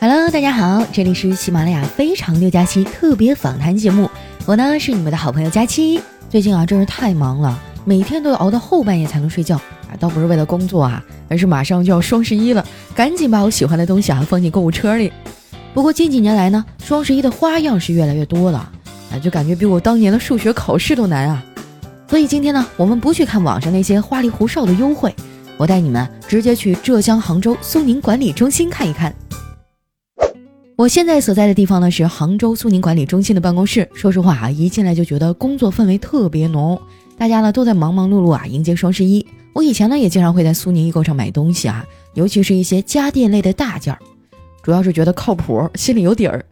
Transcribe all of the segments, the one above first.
Hello，大家好，这里是喜马拉雅非常六加七特别访谈节目，我呢是你们的好朋友佳期。最近啊，真是太忙了，每天都要熬到后半夜才能睡觉啊，倒不是为了工作啊，而是马上就要双十一了，赶紧把我喜欢的东西啊放进购物车里。不过近几年来呢，双十一的花样是越来越多了啊，就感觉比我当年的数学考试都难啊。所以今天呢，我们不去看网上那些花里胡哨的优惠，我带你们直接去浙江杭州苏宁管理中心看一看。我现在所在的地方呢是杭州苏宁管理中心的办公室。说实话啊，一进来就觉得工作氛围特别浓，大家呢都在忙忙碌碌啊迎接双十一。我以前呢也经常会在苏宁易购上买东西啊，尤其是一些家电类的大件儿，主要是觉得靠谱，心里有底儿。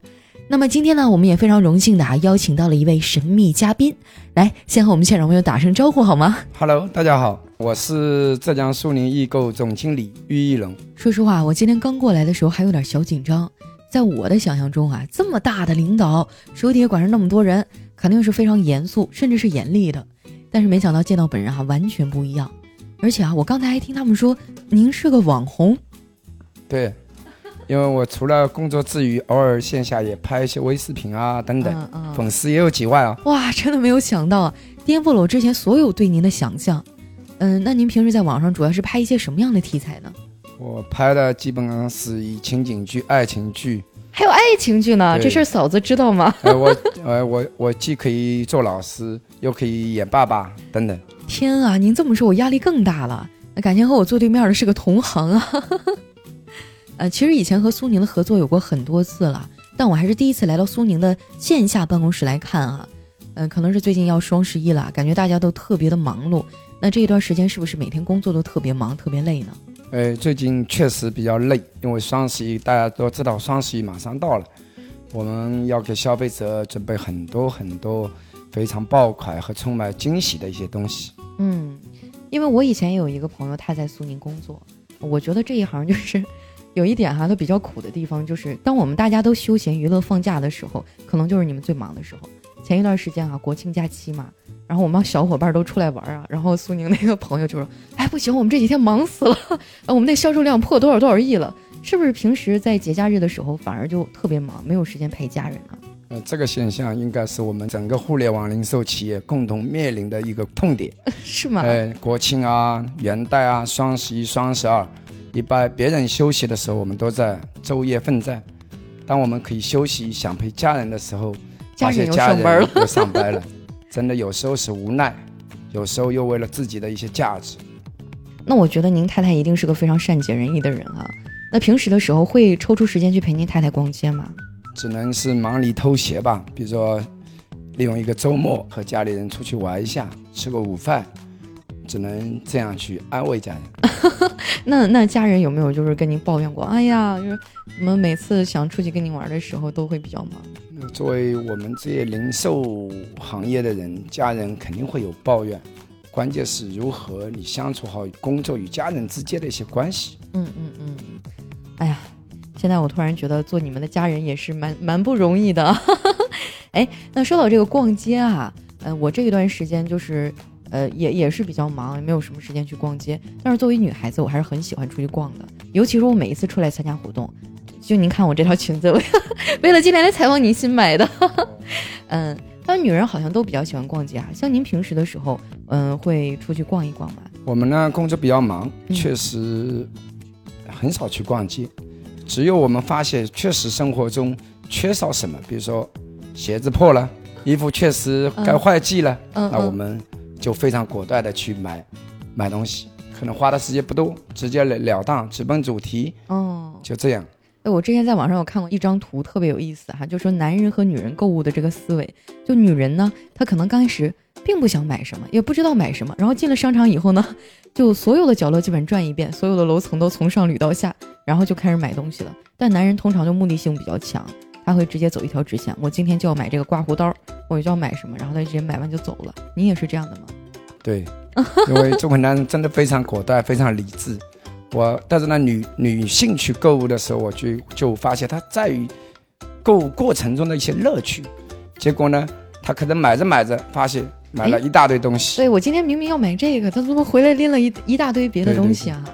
那么今天呢，我们也非常荣幸的啊邀请到了一位神秘嘉宾，来先和我们现场朋友打声招呼好吗？Hello，大家好，我是浙江苏宁易购总经理于一龙。说实话，我今天刚过来的时候还有点小紧张。在我的想象中啊，这么大的领导，手底下管着那么多人，肯定是非常严肃，甚至是严厉的。但是没想到见到本人哈，完全不一样。而且啊，我刚才还听他们说您是个网红。对，因为我除了工作之余，偶尔线下也拍一些微视频啊等等，粉丝也有几万啊。哇，真的没有想到，颠覆了我之前所有对您的想象。嗯，那您平时在网上主要是拍一些什么样的题材呢？我拍的基本上是以情景剧、爱情剧，还有爱情剧呢。这事儿嫂子知道吗？我呃，我我既可以做老师，又可以演爸爸等等。天啊，您这么说，我压力更大了。那感情和我坐对面的是个同行啊。呃，其实以前和苏宁的合作有过很多次了，但我还是第一次来到苏宁的线下办公室来看啊。嗯，可能是最近要双十一了，感觉大家都特别的忙碌。那这一段时间是不是每天工作都特别忙、特别累呢？呃，最近确实比较累，因为双十一大家都知道，双十一马上到了，我们要给消费者准备很多很多非常爆款和充满惊喜的一些东西。嗯，因为我以前也有一个朋友，他在苏宁工作，我觉得这一行就是有一点哈，它比较苦的地方，就是当我们大家都休闲娱乐放假的时候，可能就是你们最忙的时候。前一段时间啊，国庆假期嘛。然后我们小伙伴都出来玩啊，然后苏宁那个朋友就说：“哎，不行，我们这几天忙死了，我们那销售量破多少多少亿了，是不是？平时在节假日的时候反而就特别忙，没有时间陪家人啊？”呃，这个现象应该是我们整个互联网零售企业共同面临的一个痛点，是吗？哎，国庆啊、元旦啊、双十一、双十二，一般别人休息的时候，我们都在昼夜奋战；当我们可以休息、想陪家人的时候，家人又上班了，又上班了。真的有时候是无奈，有时候又为了自己的一些价值。那我觉得您太太一定是个非常善解人意的人啊。那平时的时候会抽出时间去陪您太太逛街吗？只能是忙里偷闲吧。比如说，利用一个周末和家里人出去玩一下，吃个午饭，只能这样去安慰家人。那那家人有没有就是跟您抱怨过？哎呀，就是我们每次想出去跟您玩的时候都会比较忙。作为我们这些零售行业的人，家人肯定会有抱怨，关键是如何你相处好工作与家人之间的一些关系。嗯嗯嗯，哎呀，现在我突然觉得做你们的家人也是蛮蛮不容易的。哎，那说到这个逛街啊，呃，我这一段时间就是呃也也是比较忙，也没有什么时间去逛街。但是作为女孩子，我还是很喜欢出去逛的，尤其是我每一次出来参加活动。就您看我这条裙子，为了今天来采访您新买的。嗯，但女人好像都比较喜欢逛街啊。像您平时的时候，嗯，会出去逛一逛吗？我们呢，工作比较忙，确实很少去逛街。只有我们发现确实生活中缺少什么，比如说鞋子破了，衣服确实该换季了，那我们就非常果断的去买买东西，可能花的时间不多，直截了了当，直奔主题。哦，就这样。哎，我之前在网上有看过一张图，特别有意思哈，就说男人和女人购物的这个思维。就女人呢，她可能刚开始并不想买什么，也不知道买什么，然后进了商场以后呢，就所有的角落基本转一遍，所有的楼层都从上捋到下，然后就开始买东西了。但男人通常就目的性比较强，他会直接走一条直线，我今天就要买这个刮胡刀，我就要买什么，然后他直接买完就走了。你也是这样的吗？对，因为中国男人真的非常果断，非常理智。我但是那女女性去购物的时候，我就就发现她在于购物过程中的一些乐趣。结果呢，她可能买着买着，发现买了一大堆东西。对我今天明明要买这个，她怎么回来拎了一一大堆别的东西啊？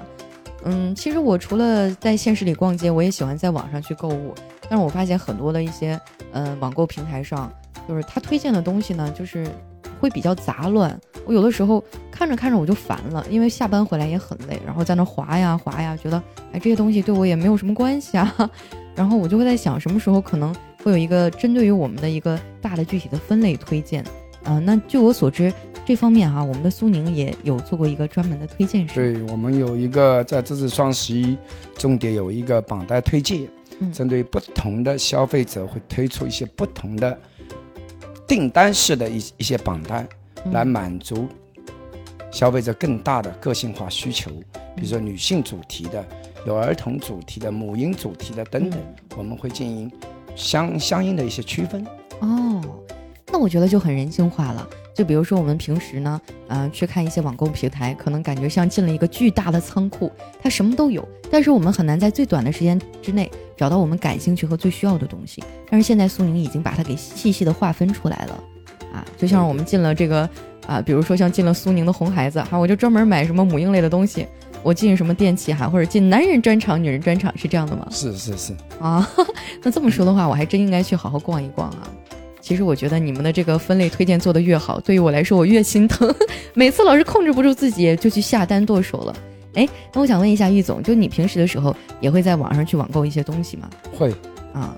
嗯，其实我除了在现实里逛街，我也喜欢在网上去购物。但是我发现很多的一些呃网购平台上，就是他推荐的东西呢，就是会比较杂乱。我有的时候看着看着我就烦了，因为下班回来也很累，然后在那划呀划呀，觉得哎这些东西对我也没有什么关系啊。然后我就会在想，什么时候可能会有一个针对于我们的一个大的具体的分类推荐啊？那据我所知。这方面哈，我们的苏宁也有做过一个专门的推荐。对我们有一个在这次双十一重点有一个榜单推荐，针对不同的消费者会推出一些不同的订单式的一一些榜单，来满足消费者更大的个性化需求。比如说女性主题的、有儿童主题的、母婴主题的等等，我们会进行相相应的一些区分。哦，那我觉得就很人性化了。就比如说我们平时呢，嗯，去看一些网购平台，可能感觉像进了一个巨大的仓库，它什么都有，但是我们很难在最短的时间之内找到我们感兴趣和最需要的东西。但是现在苏宁已经把它给细细的划分出来了，啊，就像我们进了这个啊，比如说像进了苏宁的红孩子哈，我就专门买什么母婴类的东西，我进什么电器哈，或者进男人专场、女人专场，是这样的吗？是是是啊，那这么说的话，我还真应该去好好逛一逛啊。其实我觉得你们的这个分类推荐做得越好，对于我来说我越心疼。每次老是控制不住自己，就去下单剁手了。哎，那我想问一下玉总，就你平时的时候也会在网上去网购一些东西吗？会啊，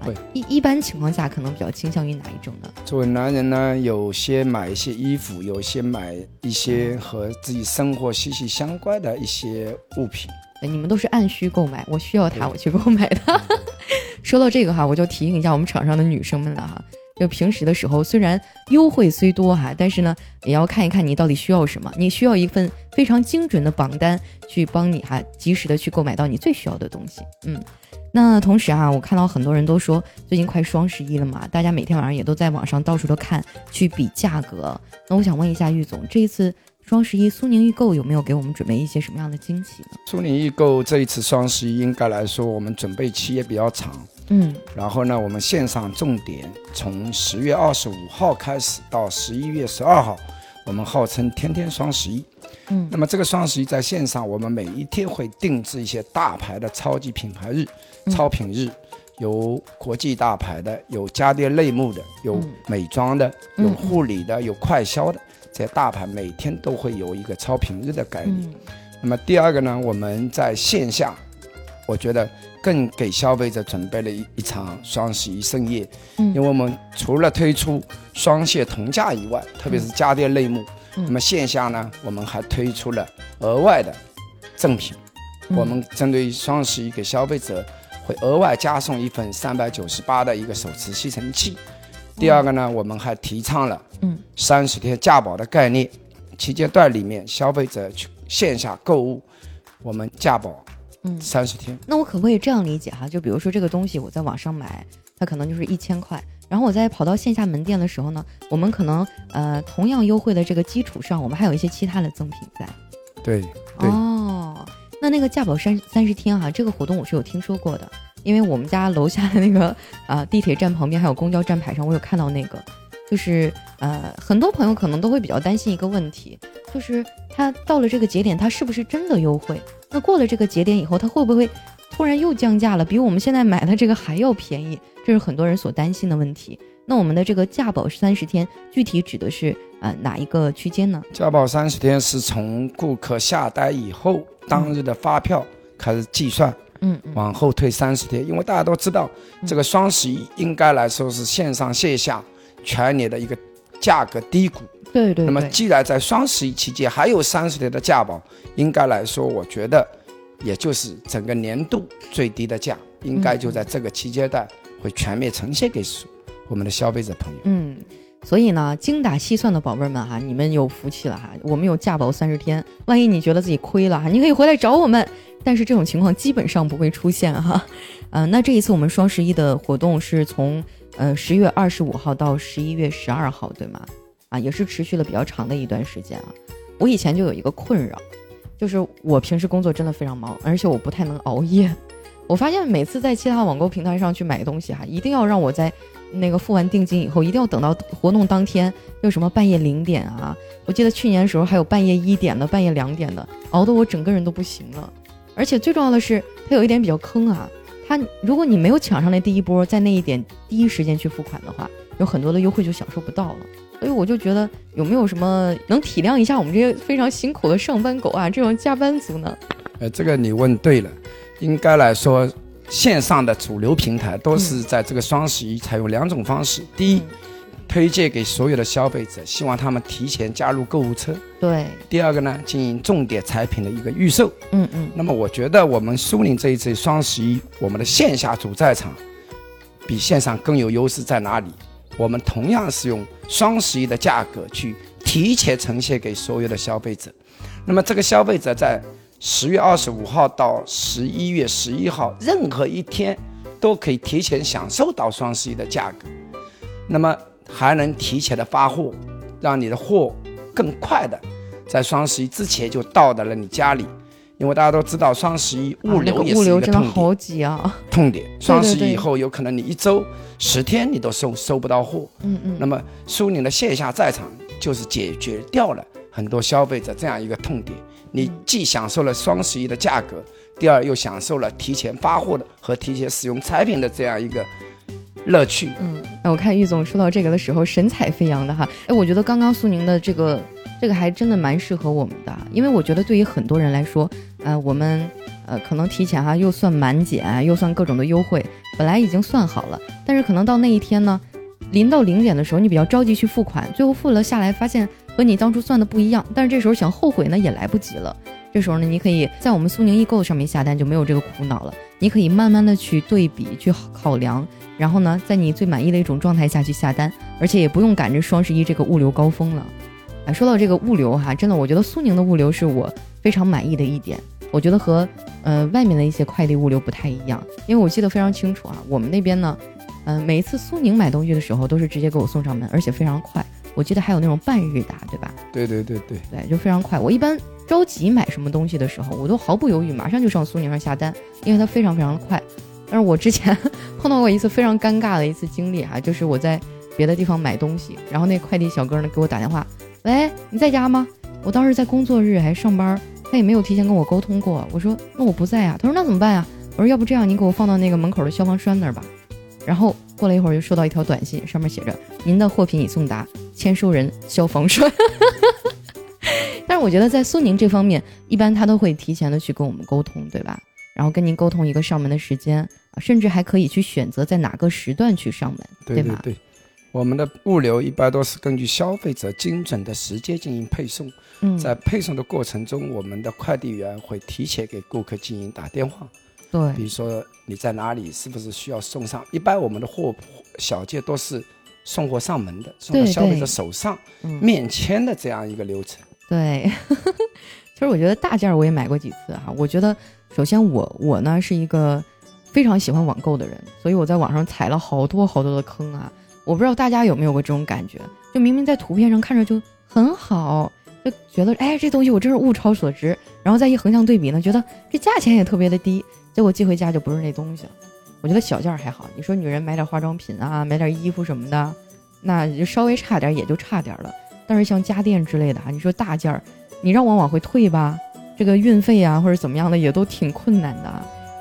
会。一一般情况下，可能比较倾向于哪一种呢？作为男人呢，有些买一些衣服，有些买一些和自己生活息息相关的一些物品。你们都是按需购买，我需要它，我去购买的。说到这个哈，我就提醒一下我们场上的女生们了哈。就平时的时候，虽然优惠虽多哈，但是呢，也要看一看你到底需要什么。你需要一份非常精准的榜单，去帮你哈及时的去购买到你最需要的东西。嗯，那同时啊，我看到很多人都说，最近快双十一了嘛，大家每天晚上也都在网上到处都看，去比价格。那我想问一下玉总，这一次双十一苏宁易购有没有给我们准备一些什么样的惊喜呢？苏宁易购这一次双十一应该来说，我们准备期也比较长。嗯，然后呢，我们线上重点从十月二十五号开始到十一月十二号，我们号称天天双十一。嗯，那么这个双十一在线上，我们每一天会定制一些大牌的超级品牌日、超品日，有国际大牌的，有家电类目的，有美妆的，有护理的，有快销的，这些大牌每天都会有一个超品日的概念。那么第二个呢，我们在线下，我觉得。更给消费者准备了一一场双十一盛宴，嗯，因为我们除了推出双线同价以外，特别是家电类目，那么线下呢，我们还推出了额外的赠品，我们针对双十一给消费者会额外加送一份三百九十八的一个手持吸尘器。第二个呢，我们还提倡了嗯。三十天价保的概念，期间段里面消费者去线下购物，我们价保。嗯，三十天。那我可不可以这样理解哈？就比如说这个东西我在网上买，它可能就是一千块，然后我在跑到线下门店的时候呢，我们可能呃同样优惠的这个基础上，我们还有一些其他的赠品在。对。哦，那那个价保三三十天哈，这个活动我是有听说过的，因为我们家楼下的那个啊地铁站旁边还有公交站牌上，我有看到那个，就是呃很多朋友可能都会比较担心一个问题，就是它到了这个节点，它是不是真的优惠？那过了这个节点以后，它会不会突然又降价了，比我们现在买的这个还要便宜？这是很多人所担心的问题。那我们的这个价保三十天，具体指的是呃哪一个区间呢？价保三十天是从顾客下单以后当日的发票开始计算，嗯，往后退三十天。因为大家都知道，这个双十一应该来说是线上线下全年的一个价格低谷。对对。那么既然在双十一期间还有三十天的价保，应该来说，我觉得也就是整个年度最低的价，应该就在这个期间段会全面呈现给我们的消费者朋友。嗯，所以呢，精打细算的宝贝们哈，你们有福气了哈，我们有价保三十天，万一你觉得自己亏了哈，你可以回来找我们。但是这种情况基本上不会出现哈。嗯，那这一次我们双十一的活动是从呃十月二十五号到十一月十二号，对吗？啊，也是持续了比较长的一段时间啊。我以前就有一个困扰，就是我平时工作真的非常忙，而且我不太能熬夜。我发现每次在其他网购平台上去买东西哈，一定要让我在那个付完定金以后，一定要等到活动当天，又什么半夜零点啊。我记得去年的时候还有半夜一点的，半夜两点的，熬得我整个人都不行了。而且最重要的是，它有一点比较坑啊。它如果你没有抢上那第一波，在那一点第一时间去付款的话，有很多的优惠就享受不到了。所以我就觉得有没有什么能体谅一下我们这些非常辛苦的上班狗啊，这种加班族呢？呃，这个你问对了，应该来说，线上的主流平台都是在这个双十一采用两种方式。第一，推荐给所有的消费者，希望他们提前加入购物车。对。第二个呢，进行重点产品的一个预售。嗯嗯。那么我觉得我们苏宁这一次双十一，我们的线下主战场比线上更有优势在哪里？我们同样是用双十一的价格去提前呈现给所有的消费者。那么这个消费者在。十月二十五号到十一月十一号，任何一天都可以提前享受到双十一的价格，那么还能提前的发货，让你的货更快的在双十一之前就到达了你家里。因为大家都知道，双十一物流也是一个痛点。痛点。双十一以后，有可能你一周十天你都收收不到货。嗯嗯。那么苏宁的线下在场就是解决掉了很多消费者这样一个痛点。你既享受了双十一的价格，第二又享受了提前发货的和提前使用产品的这样一个乐趣。嗯，那我看玉总说到这个的时候神采飞扬的哈，哎，我觉得刚刚苏宁的这个这个还真的蛮适合我们的，因为我觉得对于很多人来说，呃，我们呃可能提前哈又算满减，又算各种的优惠，本来已经算好了，但是可能到那一天呢，临到零点的时候，你比较着急去付款，最后付了下来发现。和你当初算的不一样，但是这时候想后悔呢也来不及了。这时候呢，你可以在我们苏宁易购上面下单，就没有这个苦恼了。你可以慢慢的去对比、去考量，然后呢，在你最满意的一种状态下去下单，而且也不用赶着双十一这个物流高峰了。哎，说到这个物流哈，真的，我觉得苏宁的物流是我非常满意的一点。我觉得和呃外面的一些快递物流不太一样，因为我记得非常清楚啊，我们那边呢，嗯，每一次苏宁买东西的时候都是直接给我送上门，而且非常快。我记得还有那种半日达，对吧？对对对对对，就非常快。我一般着急买什么东西的时候，我都毫不犹豫，马上就上苏宁上下单，因为它非常非常的快。但是我之前 碰到过一次非常尴尬的一次经历啊，就是我在别的地方买东西，然后那快递小哥呢给我打电话，喂，你在家吗？我当时在工作日还上班，他也没有提前跟我沟通过。我说那我不在啊，他说那怎么办呀？我说要不这样，你给我放到那个门口的消防栓那儿吧。然后过了一会儿，就收到一条短信，上面写着您的货品已送达。签收人消防栓，但是我觉得在苏宁这方面，一般他都会提前的去跟我们沟通，对吧？然后跟您沟通一个上门的时间，甚至还可以去选择在哪个时段去上门，对吗？我们的物流一般都是根据消费者精准的时间进行配送。嗯，在配送的过程中，我们的快递员会提前给顾客进行打电话，对，比如说你在哪里，是不是需要送上？一般我们的货小件都是。送货上门的，送到消费者手上，面签的这样一个流程。对，其实我觉得大件我也买过几次哈。我觉得，首先我我呢是一个非常喜欢网购的人，所以我在网上踩了好多好多的坑啊。我不知道大家有没有过这种感觉，就明明在图片上看着就很好，就觉得哎这东西我真是物超所值，然后再一横向对比呢，觉得这价钱也特别的低，结果寄回家就不是那东西了。我觉得小件还好，你说女人买点化妆品啊，买点衣服什么的，那就稍微差点也就差点了。但是像家电之类的哈，你说大件儿，你让我往回退吧，这个运费啊或者怎么样的也都挺困难的。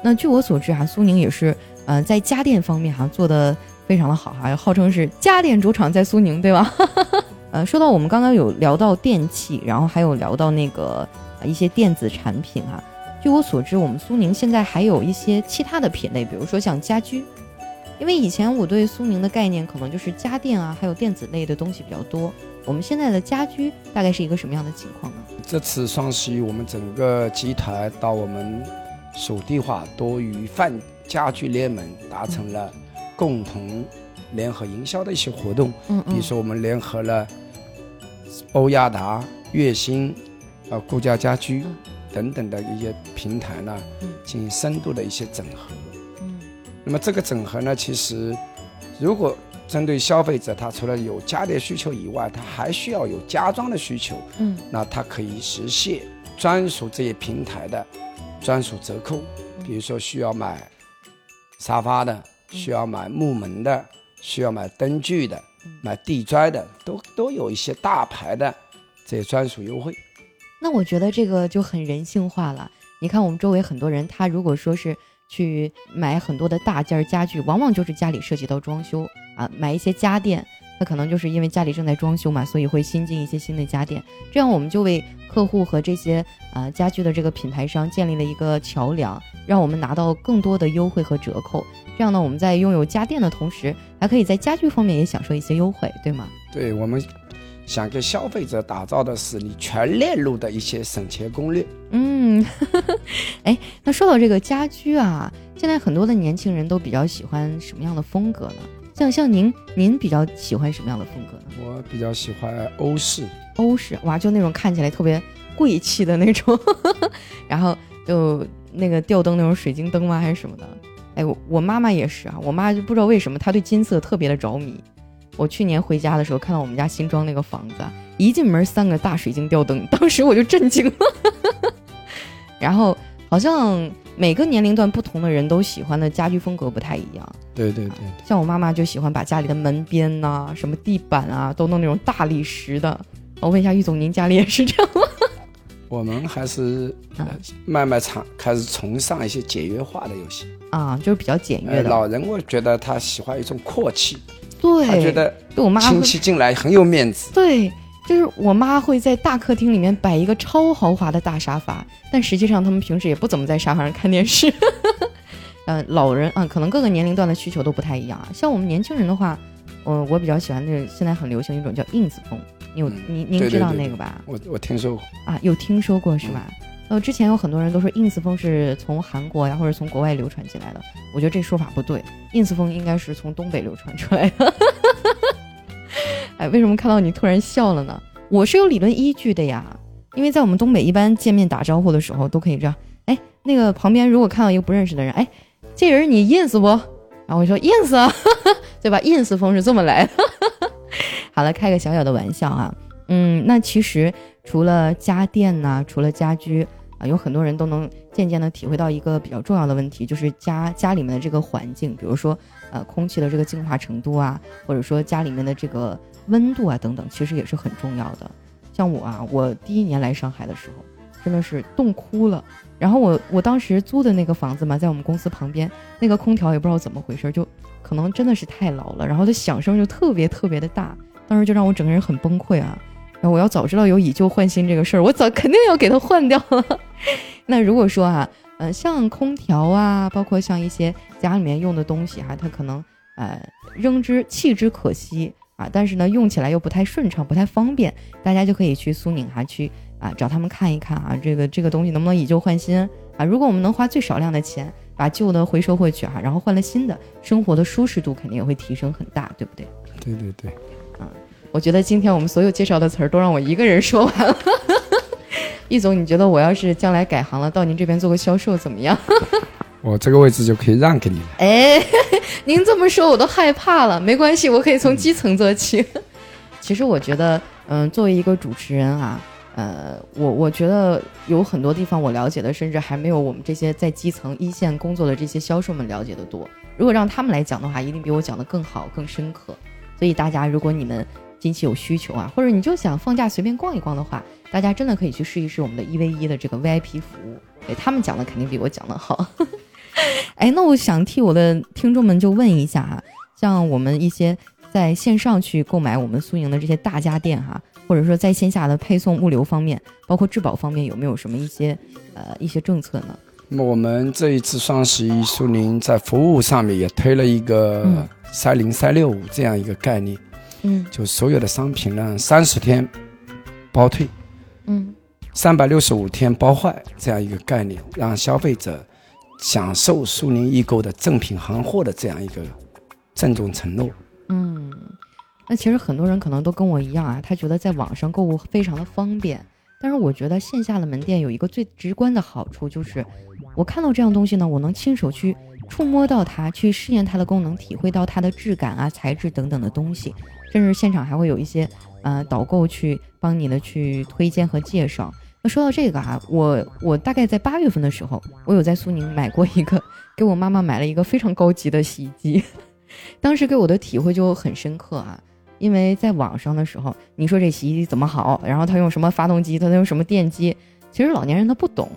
那据我所知哈，苏宁也是，嗯，在家电方面哈做的非常的好哈，号称是家电主场在苏宁，对吧？呃，说到我们刚刚有聊到电器，然后还有聊到那个一些电子产品哈。据我所知，我们苏宁现在还有一些其他的品类，比如说像家居。因为以前我对苏宁的概念可能就是家电啊，还有电子类的东西比较多。我们现在的家居大概是一个什么样的情况呢？这次双十一，我们整个集团到我们属地化多与泛家居联盟达成了共同联合营销的一些活动。嗯嗯。比如说，我们联合了欧亚达、月星、呃顾家家居。等等的一些平台呢，进行深度的一些整合。嗯，那么这个整合呢，其实如果针对消费者，他除了有家电需求以外，他还需要有家装的需求。嗯，那他可以实现专属这些平台的专属折扣。比如说需要买沙发的，需要买木门的，需要买灯具的，买地砖的，都都有一些大牌的这些专属优惠。那我觉得这个就很人性化了，你看我们周围很多人，他如果说是去买很多的大件家具，往往就是家里涉及到装修啊，买一些家电。他可能就是因为家里正在装修嘛，所以会新进一些新的家电，这样我们就为客户和这些啊家具的这个品牌商建立了一个桥梁，让我们拿到更多的优惠和折扣。这样呢，我们在拥有家电的同时，还可以在家具方面也享受一些优惠，对吗？对，我们想给消费者打造的是你全链路的一些省钱攻略。嗯，哎，那说到这个家居啊，现在很多的年轻人都比较喜欢什么样的风格呢？像像您，您比较喜欢什么样的风格呢？我比较喜欢欧式，欧式哇，就那种看起来特别贵气的那种，然后就那个吊灯那种水晶灯吗？还是什么的？哎，我我妈妈也是啊，我妈就不知道为什么她对金色特别的着迷。我去年回家的时候看到我们家新装那个房子，一进门三个大水晶吊灯，当时我就震惊了。然后好像。每个年龄段不同的人都喜欢的家居风格不太一样。对对对，像我妈妈就喜欢把家里的门边呐、什么地板啊，都弄那种大理石的。我问一下玉总，您家里也是这样吗？我们还是慢慢尝，开始崇尚一些简约化的游戏啊，就是比较简约的。老人我觉得他喜欢一种阔气，对，他觉得对我妈亲戚进来很有面子，对。就是我妈会在大客厅里面摆一个超豪华的大沙发，但实际上他们平时也不怎么在沙发上看电视。嗯，老人啊，可能各个年龄段的需求都不太一样啊。像我们年轻人的话，我我比较喜欢那现在很流行一种叫 ins 风，你有您您知道那个吧？我我听说过啊，有听说过是吧？呃，之前有很多人都说 ins 风是从韩国呀或者从国外流传进来的，我觉得这说法不对，ins 风应该是从东北流传出来的。哎，为什么看到你突然笑了呢？我是有理论依据的呀，因为在我们东北一般见面打招呼的时候都可以这样。哎，那个旁边如果看到一个不认识的人，哎，这人你 ins 不？然后我说 ins 啊，对吧？ins 风是这么来的。好了，开个小小的玩笑啊。嗯，那其实除了家电呢，除了家居啊，有很多人都能渐渐的体会到一个比较重要的问题，就是家家里面的这个环境，比如说呃空气的这个净化程度啊，或者说家里面的这个。温度啊，等等，其实也是很重要的。像我啊，我第一年来上海的时候，真的是冻哭了。然后我我当时租的那个房子嘛，在我们公司旁边，那个空调也不知道怎么回事，就可能真的是太老了，然后它响声就特别特别的大，当时就让我整个人很崩溃啊。然后我要早知道有以旧换新这个事儿，我早肯定要给它换掉了。那如果说啊，呃，像空调啊，包括像一些家里面用的东西哈，它可能呃扔之弃之可惜。啊，但是呢，用起来又不太顺畅，不太方便，大家就可以去苏宁哈去啊，找他们看一看啊，这个这个东西能不能以旧换新啊？如果我们能花最少量的钱把旧的回收回去哈，然后换了新的，生活的舒适度肯定也会提升很大，对不对？对对对，啊，我觉得今天我们所有介绍的词儿都让我一个人说完了。易总，你觉得我要是将来改行了，到您这边做个销售怎么样？我这个位置就可以让给你了。哎，您这么说我都害怕了。没关系，我可以从基层做起。其实我觉得，嗯，作为一个主持人啊，呃，我我觉得有很多地方我了解的，甚至还没有我们这些在基层一线工作的这些销售们了解的多。如果让他们来讲的话，一定比我讲的更好、更深刻。所以大家，如果你们近期有需求啊，或者你就想放假随便逛一逛的话，大家真的可以去试一试我们的一 v 一的这个 VIP 服务。对他们讲的肯定比我讲的好。哎，那我想替我的听众们就问一下哈，像我们一些在线上去购买我们苏宁的这些大家电哈，或者说在线下的配送物流方面，包括质保方面，有没有什么一些呃一些政策呢？那么我们这一次双十一，苏宁在服务上面也推了一个三零三六五这样一个概念，嗯，就所有的商品呢三十天包退，嗯，三百六十五天包坏这样一个概念，让消费者。享受苏宁易购的正品行货的这样一个郑重承诺。嗯，那其实很多人可能都跟我一样啊，他觉得在网上购物非常的方便，但是我觉得线下的门店有一个最直观的好处，就是我看到这样东西呢，我能亲手去触摸到它，去试验它的功能，体会到它的质感啊、材质等等的东西，甚至现场还会有一些呃导购去帮你的去推荐和介绍。那说到这个啊，我我大概在八月份的时候，我有在苏宁买过一个，给我妈妈买了一个非常高级的洗衣机，当时给我的体会就很深刻啊，因为在网上的时候，你说这洗衣机怎么好，然后它用什么发动机，它用什么电机，其实老年人他不懂，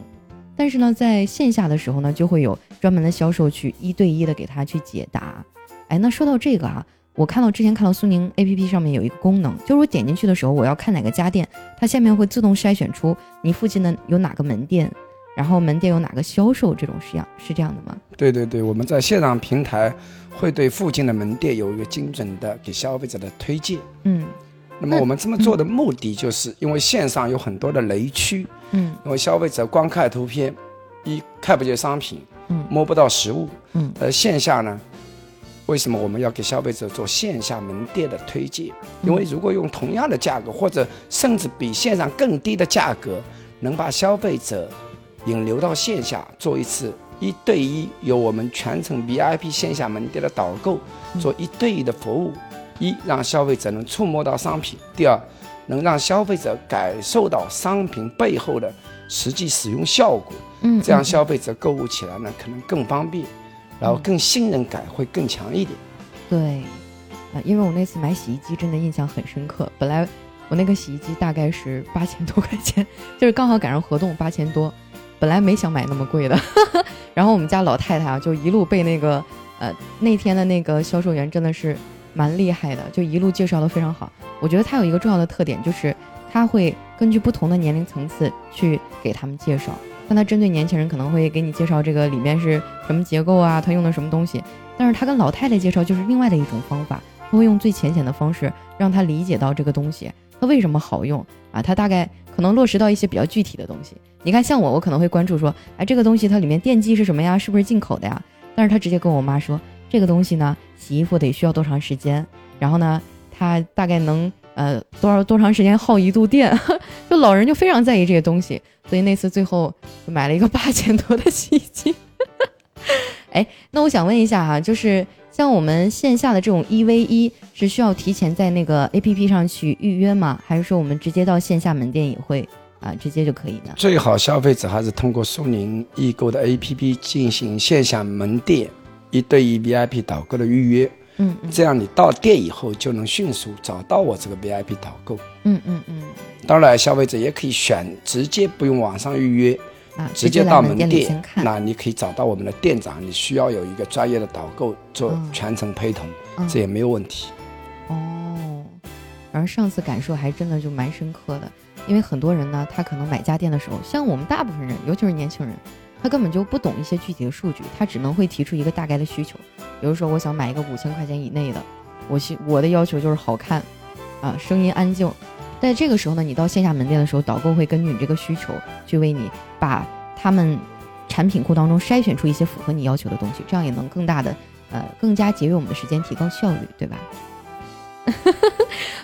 但是呢，在线下的时候呢，就会有专门的销售去一对一的给他去解答。哎，那说到这个啊，我看到之前看到苏宁 APP 上面有一个功能，就是我点进去的时候，我要看哪个家电，它下面会自动筛选出你附近的有哪个门店，然后门店有哪个销售，这种是样是这样的吗？对对对，我们在线上平台会对附近的门店有一个精准的给消费者的推荐。嗯。那么我们这么做的目的，就是因为线上有很多的雷区，嗯，因为消费者光看图片，一看不见商品，嗯，摸不到实物，嗯，而线下呢，为什么我们要给消费者做线下门店的推荐？因为如果用同样的价格，或者甚至比线上更低的价格，能把消费者引流到线下做一次一对一，由我们全程 VIP 线下门店的导购做一对一的服务。一让消费者能触摸到商品，第二能让消费者感受到商品背后的实际使用效果，嗯，这样消费者购物起来呢可能更方便，然后更信任感会更强一点。对，啊，因为我那次买洗衣机真的印象很深刻，本来我那个洗衣机大概是八千多块钱，就是刚好赶上活动八千多，本来没想买那么贵的，然后我们家老太太啊就一路被那个呃那天的那个销售员真的是。蛮厉害的，就一路介绍的非常好。我觉得他有一个重要的特点，就是他会根据不同的年龄层次去给他们介绍。但他针对年轻人，可能会给你介绍这个里面是什么结构啊，他用的什么东西。但是他跟老太太介绍就是另外的一种方法，他会用最浅显的方式让他理解到这个东西它为什么好用啊。他大概可能落实到一些比较具体的东西。你看，像我，我可能会关注说，哎，这个东西它里面电机是什么呀？是不是进口的呀？但是他直接跟我妈说。这个东西呢，洗衣服得需要多长时间？然后呢，它大概能呃多少多长时间耗一度电？就老人就非常在意这些东西，所以那次最后买了一个八千多的洗衣机。哎，那我想问一下哈，就是像我们线下的这种一 v 一，是需要提前在那个 A P P 上去预约吗？还是说我们直接到线下门店也会啊直接就可以的？最好消费者还是通过苏宁易购的 A P P 进行线下门店。一对一 VIP 导购的预约，嗯，这样你到店以后就能迅速找到我这个 VIP 导购，嗯嗯嗯。当然，消费者也可以选直接不用网上预约，啊，直接到门店，那你可以找到我们的店长，你需要有一个专业的导购做全程陪同，这也没有问题。哦，然后上次感受还真的就蛮深刻的，因为很多人呢，他可能买家电的时候，像我们大部分人，尤其是年轻人。他根本就不懂一些具体的数据，他只能会提出一个大概的需求。比如说，我想买一个五千块钱以内的，我希我的要求就是好看，啊，声音安静。在这个时候呢，你到线下门店的时候，导购会根据你这个需求，去为你把他们产品库当中筛选出一些符合你要求的东西，这样也能更大的，呃，更加节约我们的时间，提高效率，对吧？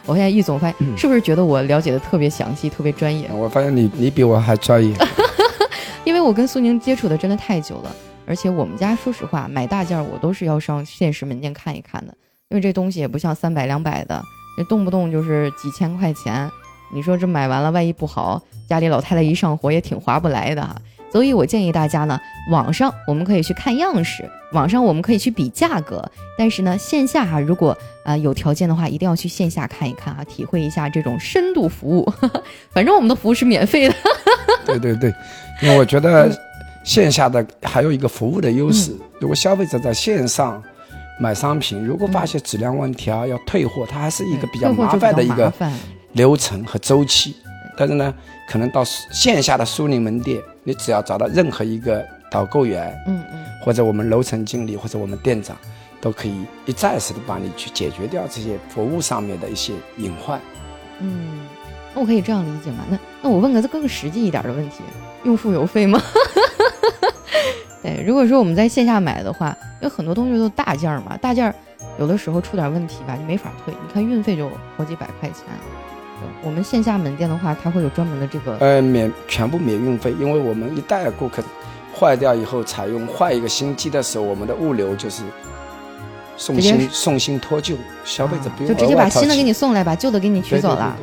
我现在易总发现，是不是觉得我了解的特别详细，特别专业？我发现你你比我还专业。因为我跟苏宁接触的真的太久了，而且我们家说实话买大件儿我都是要上现实门店看一看的，因为这东西也不像三百两百的，这动不动就是几千块钱，你说这买完了万一不好，家里老太太一上火也挺划不来的哈。所以我建议大家呢，网上我们可以去看样式，网上我们可以去比价格，但是呢，线下哈，如果啊有条件的话，一定要去线下看一看啊，体会一下这种深度服务。反正我们的服务是免费的。对对对。因为我觉得线下的还有一个服务的优势，如果消费者在线上买商品，如果发现质量问题啊，要退货，它还是一个比较麻烦的一个流程和周期。但是呢，可能到线下的苏宁门店，你只要找到任何一个导购员，嗯嗯，或者我们楼层经理或者我们店长，都可以一站式的帮你去解决掉这些服务上面的一些隐患。嗯，那我可以这样理解吗？那那我问个更实际一点的问题。用付邮费吗？对，如果说我们在线下买的话，有很多东西都大件儿嘛，大件儿有的时候出点问题吧，就没法退。你看运费就好几百块钱。我们线下门店的话，它会有专门的这个呃免全部免运费，因为我们一旦顾客坏掉以后，采用换一个新机的时候，我们的物流就是送新送新脱旧，消费者不用就直接把新的给你送来，把旧的给你取走了。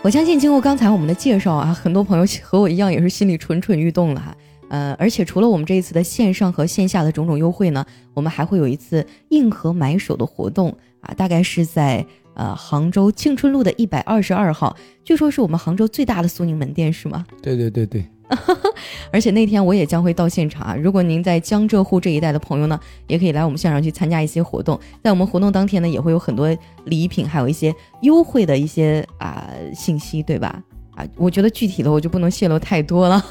我相信经过刚才我们的介绍啊，很多朋友和我一样也是心里蠢蠢欲动了哈。呃，而且除了我们这一次的线上和线下的种种优惠呢，我们还会有一次硬核买手的活动啊，大概是在呃杭州庆春路的一百二十二号，据说是我们杭州最大的苏宁门店是吗？对对对对。而且那天我也将会到现场啊！如果您在江浙沪这一带的朋友呢，也可以来我们现场去参加一些活动。在我们活动当天呢，也会有很多礼品，还有一些优惠的一些啊信息，对吧？啊，我觉得具体的我就不能泄露太多了，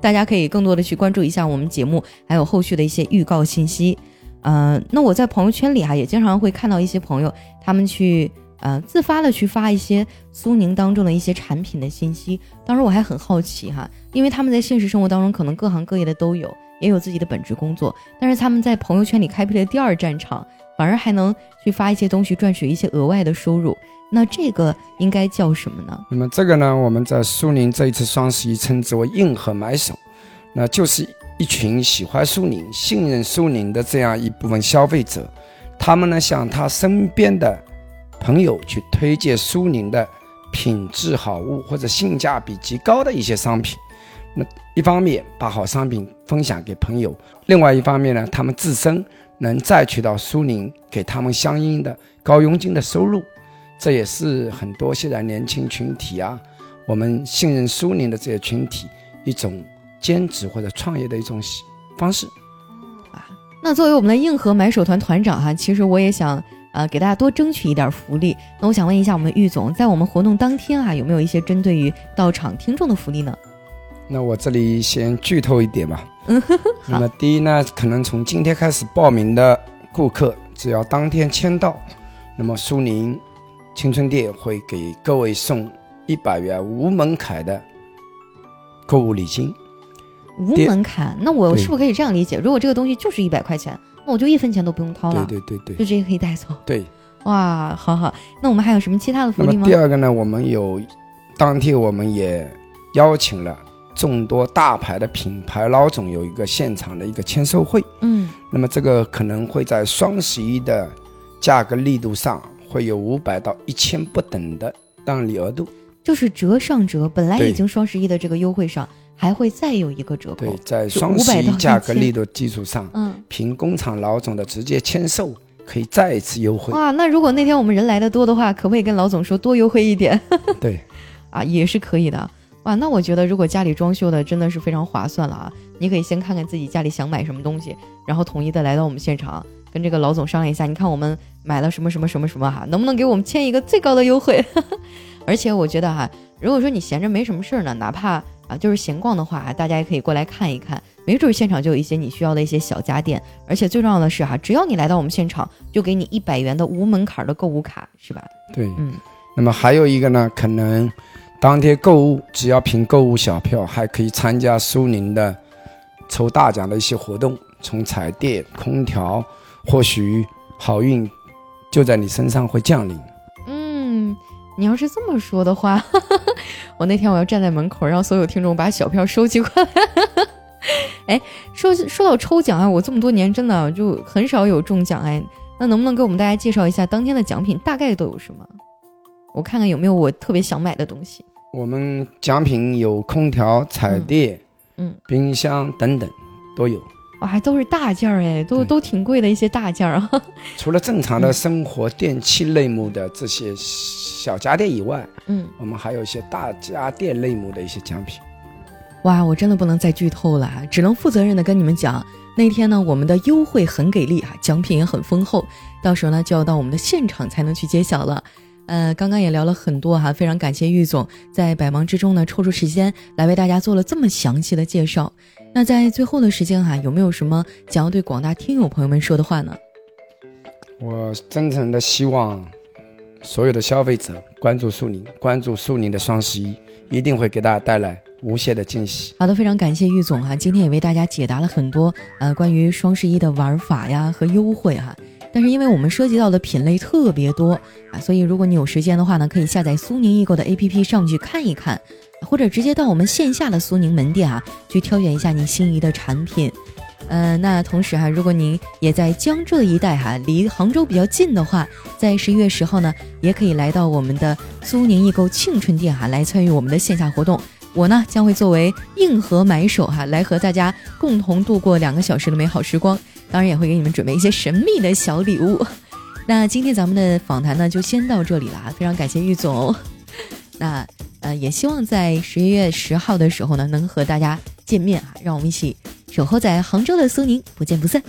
大家可以更多的去关注一下我们节目，还有后续的一些预告信息。嗯，那我在朋友圈里哈，也经常会看到一些朋友他们去。呃，自发的去发一些苏宁当中的一些产品的信息。当时我还很好奇哈，因为他们在现实生活当中可能各行各业的都有，也有自己的本职工作，但是他们在朋友圈里开辟了第二战场，反而还能去发一些东西赚取一些额外的收入。那这个应该叫什么呢？那么这个呢，我们在苏宁这一次双十一称之为硬核买手，那就是一群喜欢苏宁、信任苏宁的这样一部分消费者，他们呢向他身边的。朋友去推荐苏宁的品质好物或者性价比极高的一些商品，那一方面把好商品分享给朋友，另外一方面呢，他们自身能再取到苏宁给他们相应的高佣金的收入，这也是很多现在年轻群体啊，我们信任苏宁的这些群体一种兼职或者创业的一种方式。啊，那作为我们的硬核买手团团长哈，其实我也想。呃，给大家多争取一点福利。那我想问一下，我们玉总，在我们活动当天啊，有没有一些针对于到场听众的福利呢？那我这里先剧透一点吧。嗯，那么第一呢，可能从今天开始报名的顾客，只要当天签到，那么苏宁青春店会给各位送一百元无门槛的购物礼金。无门槛？那我是不是可以这样理解？如果这个东西就是一百块钱？那我就一分钱都不用掏了，对对对对，就直接可以带走。对，哇，好好。那我们还有什么其他的福利吗？第二个呢，我们有，当天我们也邀请了众多大牌的品牌老总有一个现场的一个签售会。嗯，那么这个可能会在双十一的价格力度上会有五百到一千不等的让利额度，就是折上折，本来已经双十一的这个优惠上。还会再有一个折扣，对，在双十一价格力度基础上，嗯，凭工厂老总的直接签售，可以再一次优惠。哇，那如果那天我们人来的多的话，可不可以跟老总说多优惠一点？对，啊，也是可以的。哇，那我觉得如果家里装修的真的是非常划算了啊！你可以先看看自己家里想买什么东西，然后统一的来到我们现场，跟这个老总商量一下。你看我们买了什么什么什么什么哈，能不能给我们签一个最高的优惠？而且我觉得哈，如果说你闲着没什么事儿呢，哪怕啊，就是闲逛的话，大家也可以过来看一看，没准现场就有一些你需要的一些小家电。而且最重要的是哈，只要你来到我们现场，就给你一百元的无门槛的购物卡，是吧？对，嗯。那么还有一个呢，可能当天购物只要凭购物小票，还可以参加苏宁的抽大奖的一些活动，从彩电、空调，或许好运就在你身上会降临。嗯你要是这么说的话，我那天我要站在门口，让所有听众把小票收集过来。哎，说说到抽奖啊，我这么多年真的就很少有中奖哎。那能不能给我们大家介绍一下当天的奖品大概都有什么？我看看有没有我特别想买的东西。我们奖品有空调、彩电、嗯，冰箱等等都有。哇，还都是大件儿哎，都都挺贵的一些大件儿啊。除了正常的生活电器类目的这些小家电以外，嗯，我们还有一些大家电类目的一些奖品。哇，我真的不能再剧透了，只能负责任的跟你们讲，那天呢，我们的优惠很给力啊，奖品也很丰厚，到时候呢就要到我们的现场才能去揭晓了。呃，刚刚也聊了很多哈，非常感谢玉总在百忙之中呢抽出时间来为大家做了这么详细的介绍。那在最后的时间哈，有没有什么想要对广大听友朋友们说的话呢？我真诚的希望所有的消费者关注苏宁，关注苏宁的双十一，一定会给大家带来无限的惊喜。好的，非常感谢玉总哈，今天也为大家解答了很多呃关于双十一的玩法呀和优惠哈。但是因为我们涉及到的品类特别多啊，所以如果你有时间的话呢，可以下载苏宁易购的 APP 上去看一看。或者直接到我们线下的苏宁门店啊，去挑选一下你心仪的产品。呃，那同时哈，如果您也在江浙一带哈，离杭州比较近的话，在十一月十号呢，也可以来到我们的苏宁易购庆春店哈，来参与我们的线下活动。我呢将会作为硬核买手哈，来和大家共同度过两个小时的美好时光。当然也会给你们准备一些神秘的小礼物。那今天咱们的访谈呢，就先到这里了，非常感谢玉总。那。呃，也希望在十一月十号的时候呢，能和大家见面啊，让我们一起守候在杭州的苏宁，不见不散。